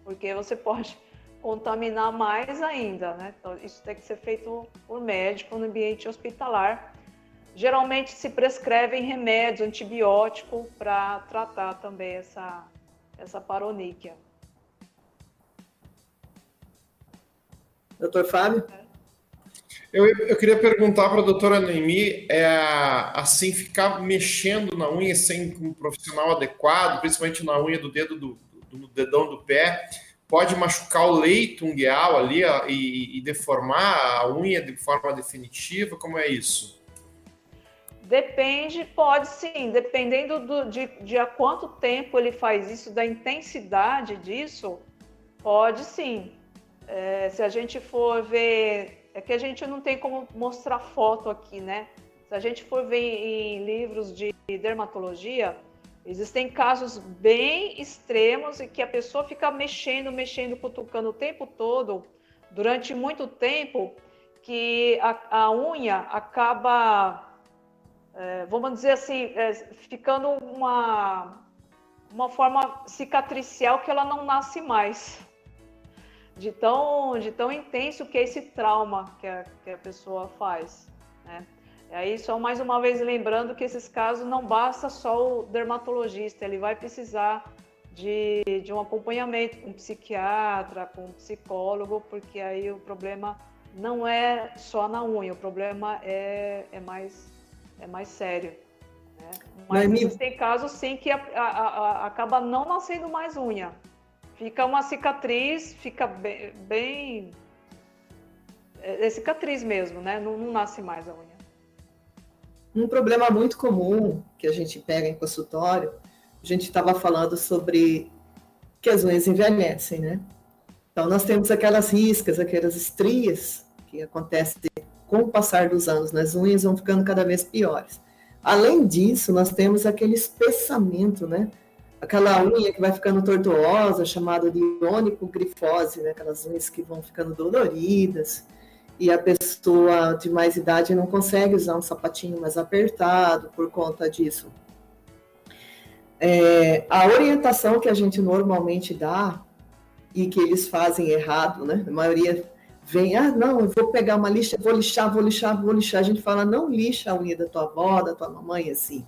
porque você pode contaminar mais ainda, né? Então, isso tem que ser feito por médico no ambiente hospitalar. Geralmente se prescrevem remédios, antibiótico, para tratar também essa, essa paroníquia. Doutor Fábio? Eu, eu queria perguntar para a doutora Noemi, é, assim, ficar mexendo na unha sem um profissional adequado, principalmente na unha do dedo do, do, do dedão do pé, pode machucar o leito ungueal ali e, e, deformar a unha de forma definitiva? Como é isso? Depende, pode sim, dependendo do, de, de há quanto tempo ele faz isso, da intensidade disso, pode sim. É, se a gente for ver, é que a gente não tem como mostrar foto aqui, né? Se a gente for ver em livros de dermatologia, existem casos bem extremos em que a pessoa fica mexendo, mexendo, cutucando o tempo todo, durante muito tempo, que a, a unha acaba, é, vamos dizer assim, é, ficando uma, uma forma cicatricial que ela não nasce mais de tão, de tão intenso que é esse trauma que a, que a pessoa faz. Né? E aí, só mais uma vez lembrando que esses casos não basta só o dermatologista, ele vai precisar de, de um acompanhamento com um psiquiatra, com um psicólogo, porque aí o problema não é só na unha, o problema é, é, mais, é mais sério. Né? Mas, Mas existem casos sim que a, a, a, acaba não nascendo mais unha. Fica uma cicatriz, fica bem, bem é, é cicatriz mesmo, né? Não, não nasce mais a unha. Um problema muito comum que a gente pega em consultório, a gente estava falando sobre que as unhas envelhecem, né? Então, nós temos aquelas riscas, aquelas estrias que acontecem com o passar dos anos nas unhas, vão ficando cada vez piores. Além disso, nós temos aquele espessamento, né? Aquela unha que vai ficando tortuosa, chamada de onico-grifose, né? Aquelas unhas que vão ficando doloridas e a pessoa de mais idade não consegue usar um sapatinho mais apertado por conta disso. É, a orientação que a gente normalmente dá e que eles fazem errado, né? A maioria vem, ah, não, eu vou pegar uma lixa, vou lixar, vou lixar, vou lixar. A gente fala, não lixa a unha da tua avó, da tua mamãe, assim.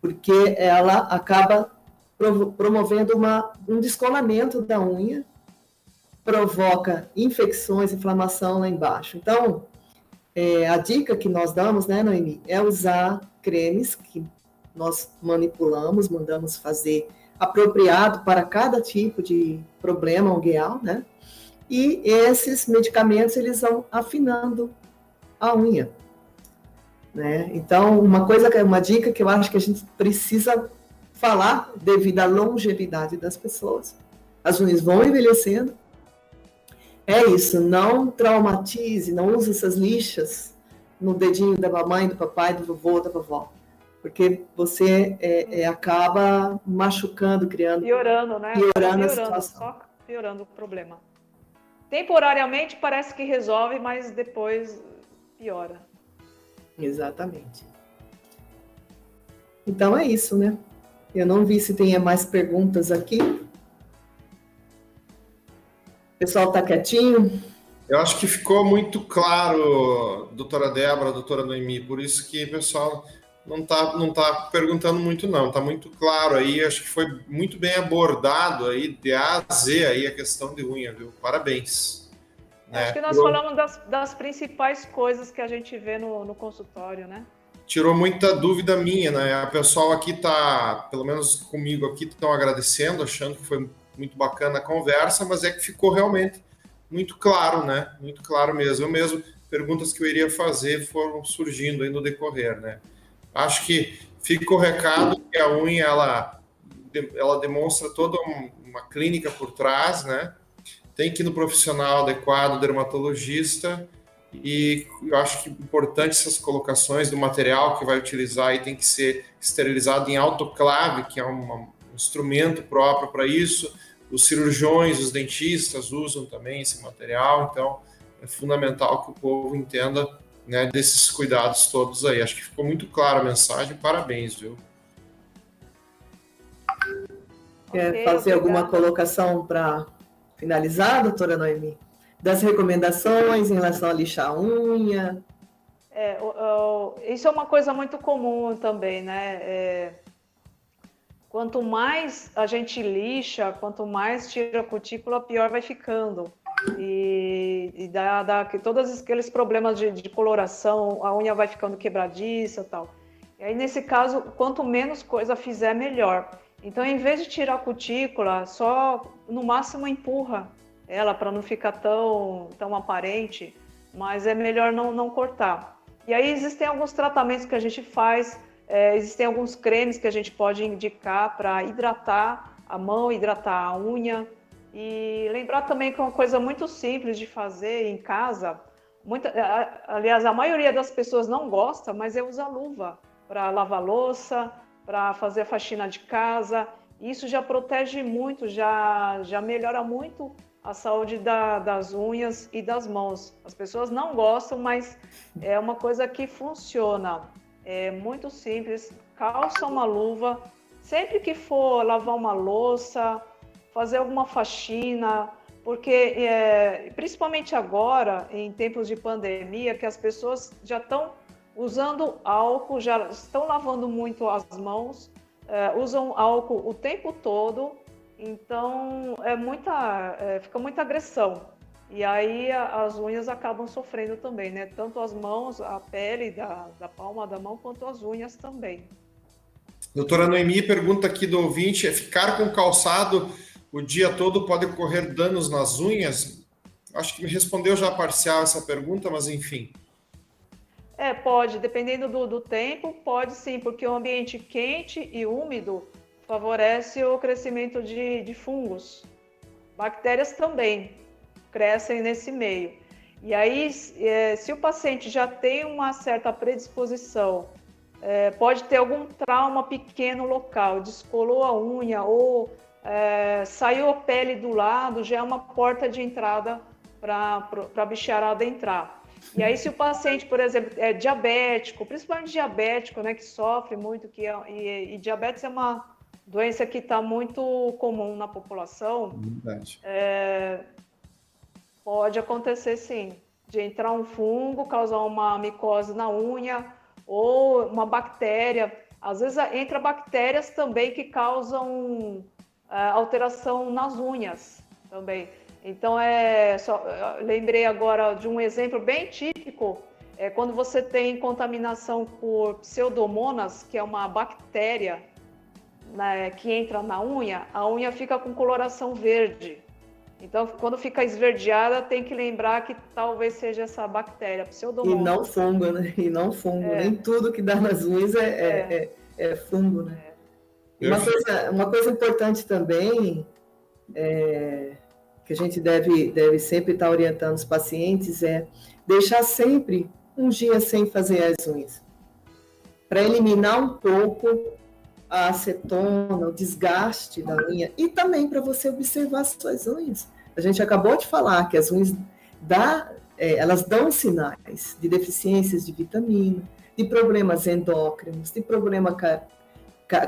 Porque ela acaba promovendo uma, um descolamento da unha provoca infecções, inflamação lá embaixo. Então, é, a dica que nós damos, né, Noemi, é usar cremes que nós manipulamos, mandamos fazer apropriado para cada tipo de problema ungueal, né? E esses medicamentos eles vão afinando a unha, né? Então, uma coisa, uma dica que eu acho que a gente precisa falar devido à longevidade das pessoas. As unhas vão envelhecendo, é isso, não traumatize, não use essas lixas no dedinho da mamãe, do papai, do vovô, da vovó. Porque você é, é, acaba machucando, criando. Piorando, né? Piorando, piorando a situação. Só piorando o problema. Temporariamente parece que resolve, mas depois piora. Exatamente. Então é isso, né? Eu não vi se tem mais perguntas aqui pessoal está quietinho? Eu acho que ficou muito claro, doutora Débora, doutora Noemi, por isso que o pessoal não está não tá perguntando muito não, está muito claro aí, acho que foi muito bem abordado aí, de A a Z aí a questão de unha, viu? Parabéns. Acho que nós falamos das, das, principais coisas que a gente vê no, no consultório, né? Tirou muita dúvida minha, né? O pessoal aqui está, pelo menos comigo aqui, estão agradecendo, achando que foi muito bacana a conversa, mas é que ficou realmente muito claro, né? Muito claro mesmo. Eu mesmo, perguntas que eu iria fazer foram surgindo aí no decorrer, né? Acho que fica o recado que a unha, ela, ela demonstra toda uma clínica por trás, né? Tem que ir no profissional adequado, dermatologista, e eu acho que importante essas colocações do material que vai utilizar e tem que ser esterilizado em autoclave, que é um instrumento próprio para isso os cirurgiões, os dentistas usam também esse material, então é fundamental que o povo entenda né, desses cuidados todos aí. Acho que ficou muito clara a mensagem, parabéns, viu? Quer fazer alguma colocação para finalizar, doutora Noemi? Das recomendações em relação a lixar a unha? É, isso é uma coisa muito comum também, né? É, Quanto mais a gente lixa, quanto mais tira a cutícula, pior vai ficando. E, e dá, dá todos aqueles problemas de, de, coloração, a unha vai ficando quebradiça tal. E aí, nesse caso, quanto menos coisa fizer, melhor. Então, em vez de tirar a cutícula, só no máximo empurra ela para não ficar tão, tão aparente, mas é melhor não, não cortar. E aí existem alguns tratamentos que a gente faz é, existem alguns cremes que a gente pode indicar para hidratar a mão, hidratar a unha. E lembrar também que é uma coisa muito simples de fazer em casa. Muita, aliás, a maioria das pessoas não gosta, mas é usar luva para lavar louça, para fazer a faxina de casa. Isso já protege muito, já, já melhora muito a saúde da, das unhas e das mãos. As pessoas não gostam, mas é uma coisa que funciona. É muito simples. Calça uma luva. Sempre que for lavar uma louça, fazer alguma faxina, porque é, principalmente agora, em tempos de pandemia, que as pessoas já estão usando álcool, já estão lavando muito as mãos, é, usam álcool o tempo todo, então é muita, é, fica muita agressão. E aí a, as unhas acabam sofrendo também, né? Tanto as mãos, a pele da, da palma da mão, quanto as unhas também. Doutora Noemi pergunta aqui do ouvinte: é ficar com calçado o dia todo pode ocorrer danos nas unhas? Acho que me respondeu já parcial essa pergunta, mas enfim. É, pode, dependendo do, do tempo, pode sim, porque o ambiente quente e úmido favorece o crescimento de, de fungos. Bactérias também crescem nesse meio. E aí, é, se o paciente já tem uma certa predisposição é, pode ter algum trauma pequeno local, descolou a unha ou é, saiu a pele do lado, já é uma porta de entrada para a bicharada entrar. E aí, se o paciente, por exemplo, é diabético, principalmente diabético, né, que sofre muito, que é, e, e diabetes é uma doença que está muito comum na população, é, pode acontecer sim, de entrar um fungo, causar uma micose na unha, ou uma bactéria. Às vezes entra bactérias também que causam é, alteração nas unhas também. Então é só lembrei agora de um exemplo bem típico é quando você tem contaminação por pseudomonas, que é uma bactéria né, que entra na unha, a unha fica com coloração verde. Então, quando fica esverdeada, tem que lembrar que talvez seja essa bactéria, pseudomonas. E não fungo, né? E não fungo. É. Nem tudo que dá nas unhas é, é. é, é, é fungo, né? Uma coisa, uma coisa importante também, é, que a gente deve, deve sempre estar orientando os pacientes, é deixar sempre um dia sem fazer as unhas. Para eliminar um pouco a acetona, o desgaste da unha e também para você observar suas unhas. A gente acabou de falar que as unhas dá, é, elas dão sinais de deficiências de vitamina, de problemas endócrinos, de problemas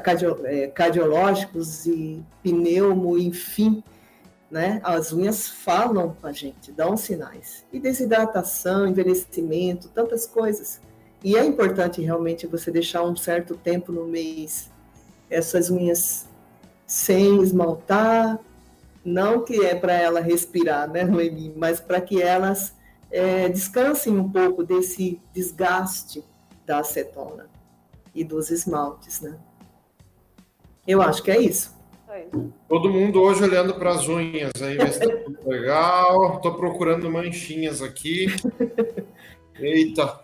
cardio, é, cardiológicos e pneumo, enfim. Né? As unhas falam com a gente, dão sinais. E desidratação, envelhecimento, tantas coisas. E é importante realmente você deixar um certo tempo no mês essas unhas sem esmaltar, não que é para ela respirar, né, Noemi, mas para que elas é, descansem um pouco desse desgaste da acetona e dos esmaltes, né? Eu acho que é isso. Todo mundo hoje olhando para as unhas aí, ver se tá tudo legal. Estou procurando manchinhas aqui. Eita,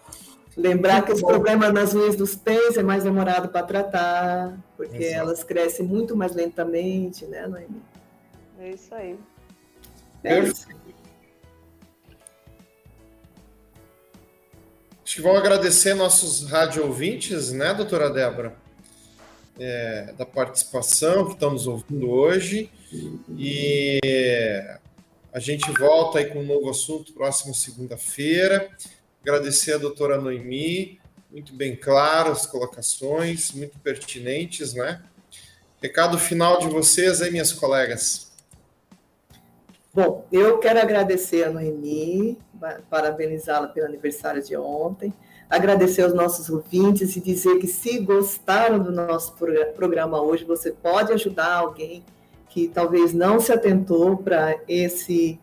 Lembrar que os problemas nas unhas dos pés é mais demorado para tratar, porque Exato. elas crescem muito mais lentamente, né, Noemi? É isso aí. É isso. Acho que vão agradecer nossos rádio ouvintes, né, doutora Débora? É, da participação que estamos ouvindo hoje. E a gente volta aí com um novo assunto próximo segunda-feira. Agradecer a doutora Noemi, muito bem claras as colocações, muito pertinentes, né? Recado final de vocês aí, minhas colegas. Bom, eu quero agradecer a Noemi, parabenizá-la pelo aniversário de ontem, agradecer aos nossos ouvintes e dizer que se gostaram do nosso programa hoje, você pode ajudar alguém que talvez não se atentou para esse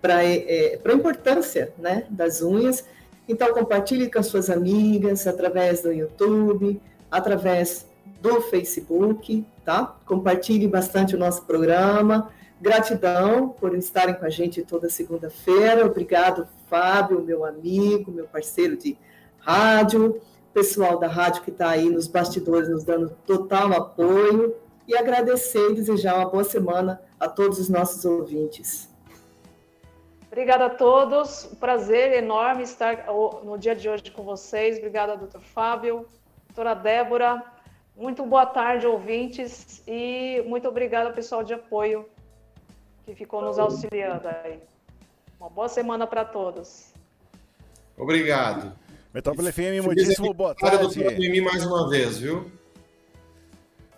para é, a importância né, das unhas então, compartilhe com as suas amigas através do YouTube, através do Facebook, tá? Compartilhe bastante o nosso programa. Gratidão por estarem com a gente toda segunda-feira. Obrigado, Fábio, meu amigo, meu parceiro de rádio, pessoal da rádio que está aí nos bastidores nos dando total apoio. E agradecer e desejar uma boa semana a todos os nossos ouvintes. Obrigada a todos. Um prazer enorme estar no dia de hoje com vocês. Obrigada, doutor Fábio, doutora Débora. Muito boa tarde, ouvintes, e muito obrigada, pessoal de apoio que ficou nos auxiliando aí. Uma boa semana para todos. Obrigado. Metrópole FM, muitíssimo boa tarde. Mim mais uma vez, viu?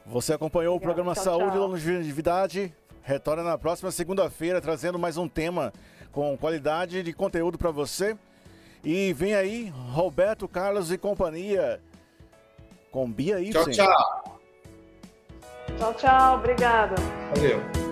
Você acompanhou o programa tchau, Saúde e Longevidade. Retorna na próxima segunda-feira trazendo mais um tema com qualidade de conteúdo para você. E vem aí Roberto Carlos e companhia com Bia Ibsen. Tchau, tchau. Tchau, tchau. Obrigada. Valeu.